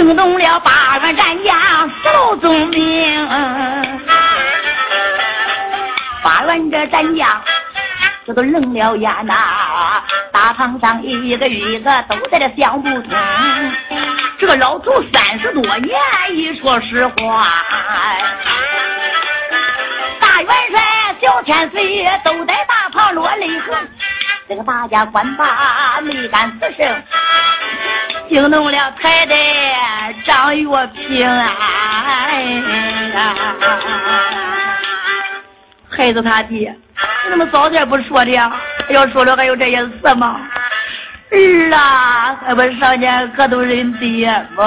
惊动了八万战将十路总兵。八万这战将这都愣了眼呐，大堂上一个一个都在这想不通。这个老头三十多年，一说实话，大元帅小千岁都在大堂落泪痕。这个大家官罢没敢吱声，惊动了太太张月平啊！孩子他爹，你怎么早点不说的呀？要说了还有这些事吗？儿啊，还不是上前磕头认爹吗？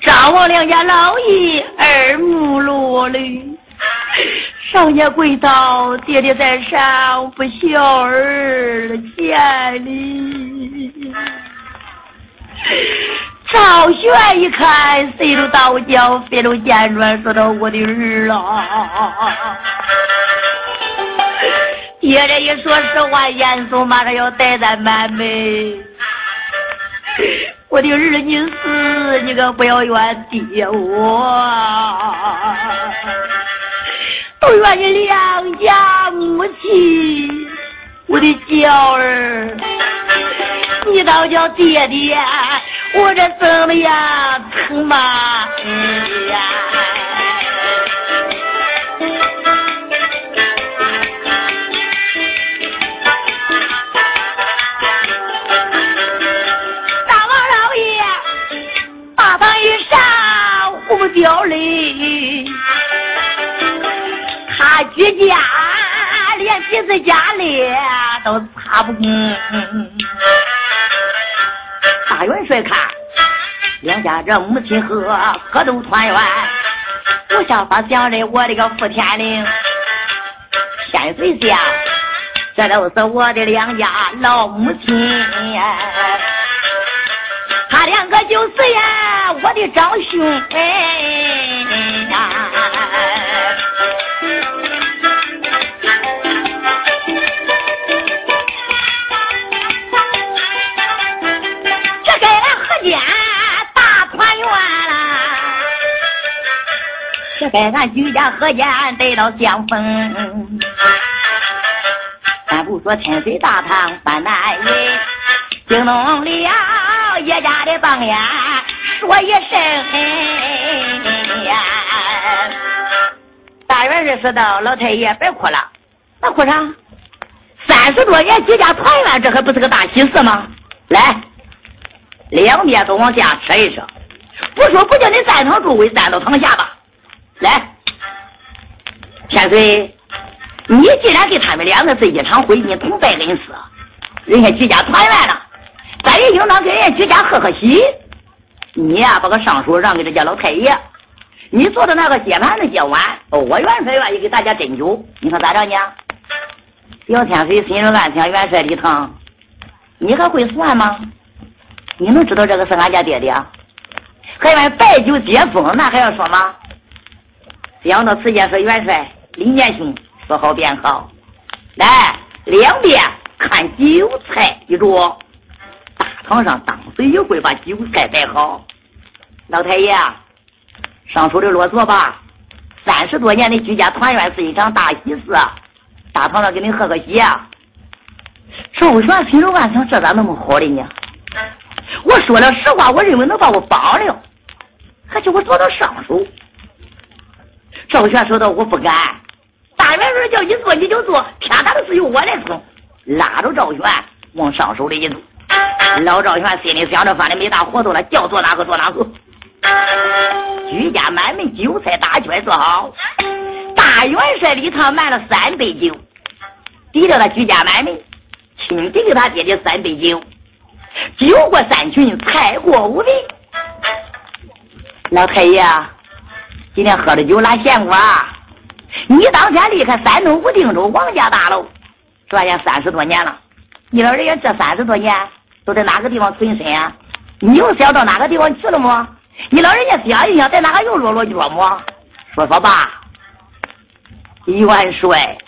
张王两家老爷二目落泪。上前跪倒，爹爹在上，不孝儿见礼。赵玄一看，谁都倒叫，飞都见转，说道：“我的儿啊！”爹这一说实话，严肃，马上要带咱满门。我的儿，你死，你可不要怨爹我。都怨你两家母亲，我的娇儿，你倒叫爹爹，我这怎么呀疼妈？呀！都擦不干。大元帅看两家这母亲和和都团圆，不想他想的我的个傅天灵，千岁下，这都是我的两家老母亲。他两个就是呀，我的长兄哎呀。间大团圆啦这该俺居家和间得到相逢，咱不说天水大堂三难人，惊动了叶家的榜眼，说一声。大元帅说道：“老太爷别哭了，那哭啥？三十多年居家团圆，这还不是个大喜事吗？来，两边都往下吃一吃，不说不叫你站堂诸位站到堂下吧。”来，千岁，你既然给他们两个是一场婚姻同拜恩师，人家居家团圆了，咱也应当给人家居家贺贺喜。你呀，把个上书让给这家老太爷，你做的那个接盘子接碗，我元帅愿意给大家斟酒，你看咋着呢？小天水心中暗想：元帅李腾，你还会算吗？你能知道这个是俺家爹爹？还问拜酒接风，那还要说吗？想到此间说元帅李年兄说好便好，来两边看酒菜一桌，大堂上当随一会把酒菜摆好。老太爷，上书的落座吧。三十多年的居家团圆是一场大喜事，大堂上给你贺个喜啊！赵玄心中暗想：这咋那么好的呢？我说了实话，我认为能把我帮了，还叫我做到上手。赵玄说道：“我不敢，大元帅叫你做你就做，天大的事由我来做。”拉着赵玄往上手里一走。老赵玄心里想着：“反正没大活动了，叫做哪个做哪个。”居家满门酒菜大圈做好，大元帅里头满了三杯酒，递到他居家满门，亲递给他爹爹三杯酒，酒过三巡，菜过五味。老太爷。今天喝的酒哪闲过啊？你当天离开山东武定州王家大楼，转眼三十多年了。你老人家这三十多年都在哪个地方存身啊？你又想到哪个地方去了吗？你老人家想一想，在哪个又落落脚么？说说吧，元帅。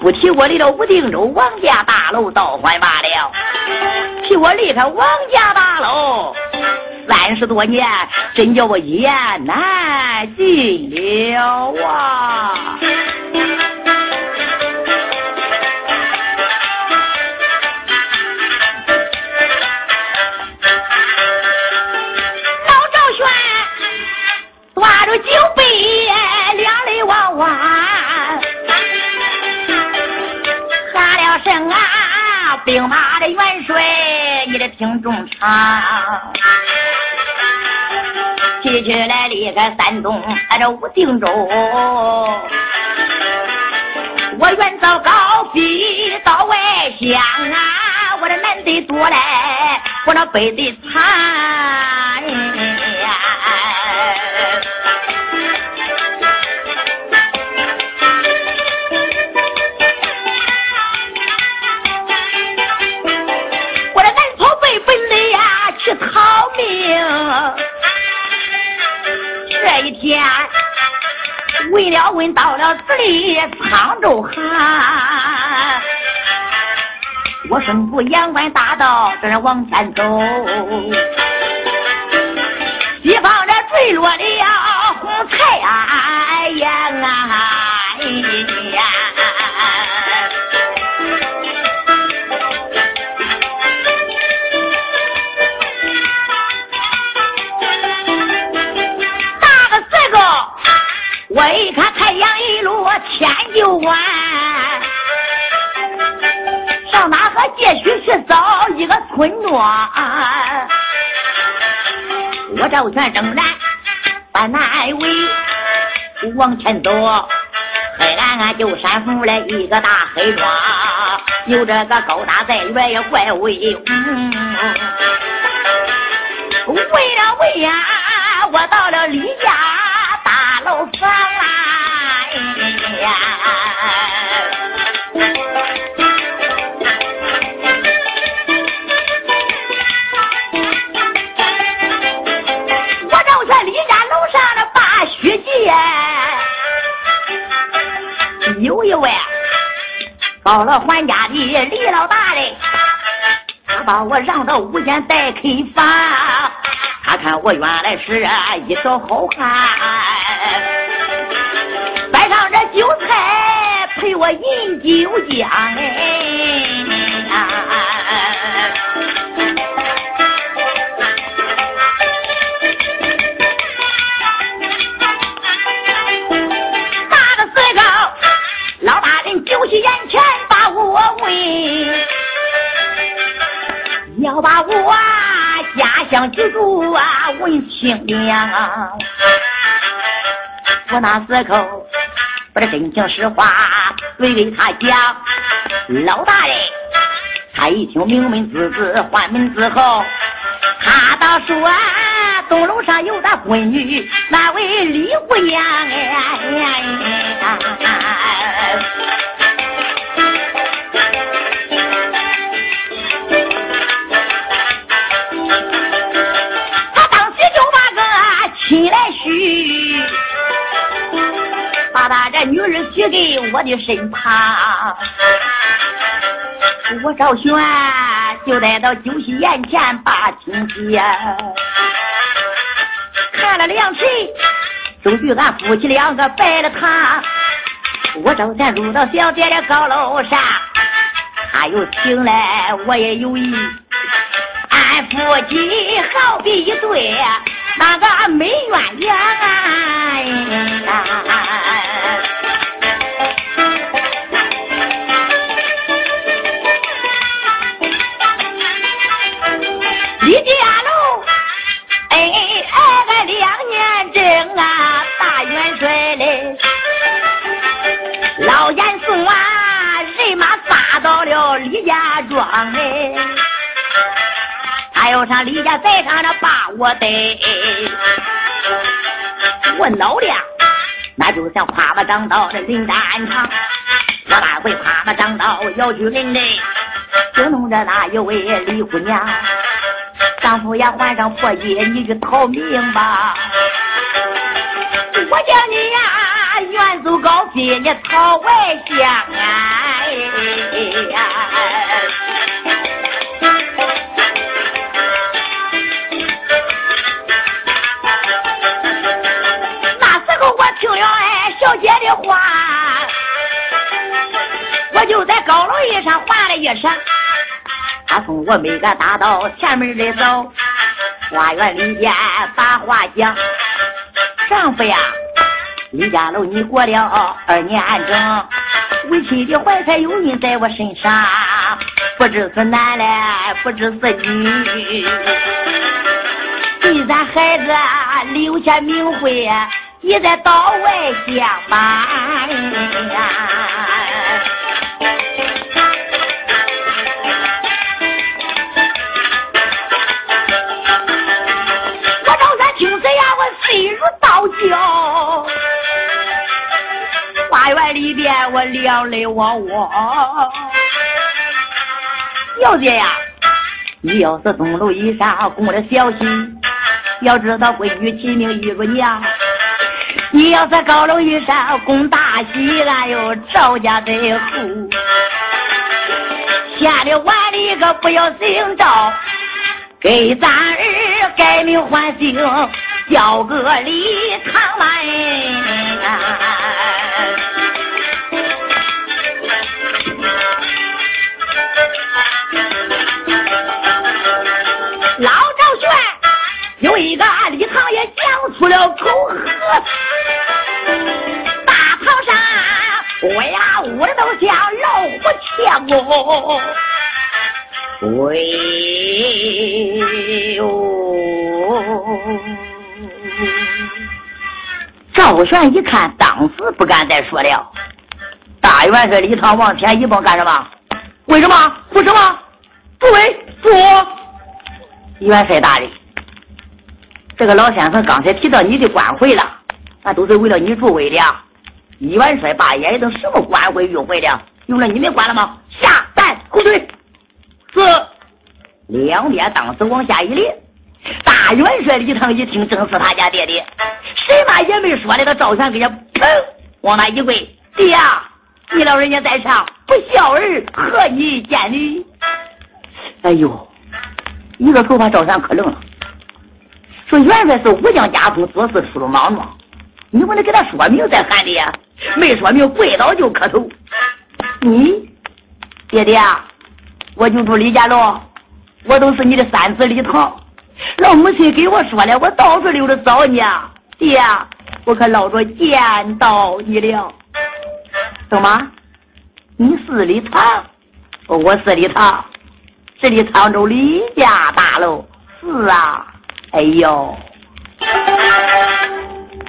不提我离了武定州王家大楼倒还罢了，提我离开王家大楼三十多年，真叫我一言难尽了啊！啊。提起来离开山东，俺这武定州，我远走高飞到外乡啊，我这南的多来，我那北的惨为了问，到了这里沧州寒，我身负阳关大道，这往前走，西方这坠落的天就晚，上哪个街区去找一个村庄？我赵全仍然把南围往前走，黑暗暗就山峰来一个大黑庄，有这个高大在远也怪威武。为了为呀，我到了李家大。楼房啊，我正在李家楼上的把虚记，有一位到了还家的李老大嘞，他把我让到屋间待客房，他看我原来是一条好汉。韭菜陪我饮酒浆哎，大个岁高，老大人酒席眼前把我问，要把我家乡居住啊问清了，我那时候。把这真情实话对给他讲，老大人，他一听名门之子换门之后，他倒说东楼上有他闺女，那位李姑娘哎。他把女儿许给我的身旁，我赵玄就来到酒席宴前把亲结，看了两锤，终于俺夫妻两个拜了堂。我赵全入到小姐的高楼上，他又请来，我也有意，俺夫妻好比一对那个美鸳鸯。李家寨上的把我逮，我老了那就像胯马长刀的临战场，我那回胯马长刀要去领嘞，就弄着那一位李姑娘。丈夫也换上破衣，你去逃命吧！我叫你呀，远走高飞，你逃外乡啊！上。他从我每个大道前门里走，花园里边把话讲，丈夫呀。李家楼，你过了二年整，为妻的怀才有孕在我身上，不知是男嘞，不知是女，给咱孩子留下名讳，你在道外哟，花园里边我两泪汪汪，小姐呀，你要是东楼以上供了小喜，要知道闺女起名一如娘；你要是高楼以上供大喜，俺有赵家在后。县里万里可不要姓赵，给咱儿改名换姓，叫个李唐来。老赵玄有一个礼堂也讲出了口喝，大堂上我呀我都像老虎切过，喂哟！赵玄一看，当时不敢再说了。大元帅礼堂往前一步干什么？为什么？为什么？诸位坐。元帅大人，这个老先生刚才提到你的官会了，那都是为了你助威的。元帅大爷都什么官会运会的？用了你们管了吗？下蛋后退。是。两边当时往下一立。大元帅礼堂一听，正是他家爹爹，什么也没说的，他赵全给人砰往那一跪，爹呀！你老人家在上，不孝儿何以见礼？哎呦，一个头把赵三可愣了，说元帅是武将家中，做事出鲁莽撞，你不能给他说明再喊的呀？没说明，跪倒就磕头。你爹爹啊，我就住李家楼，我都是你的三子李唐，老母亲给我说了，我到处溜着找你啊，爹，我可捞着见到你了。怎么？你是李唐？我是李唐，是李沧州李家大楼。是啊，哎呦！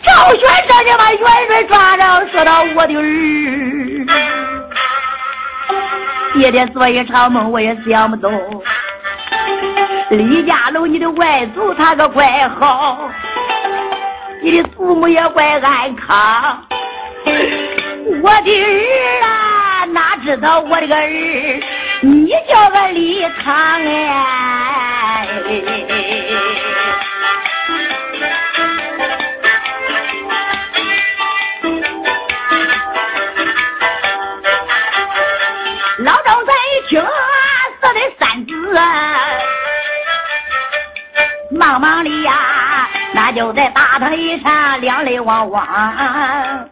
赵玄生就把元帅抓着，说到我的儿，爹爹做一场梦，我也想不通。李家楼，你的外祖他可怪好，你的祖母也怪安康。我的儿啊，哪知道我的个儿，你叫个李唐哎！忙忙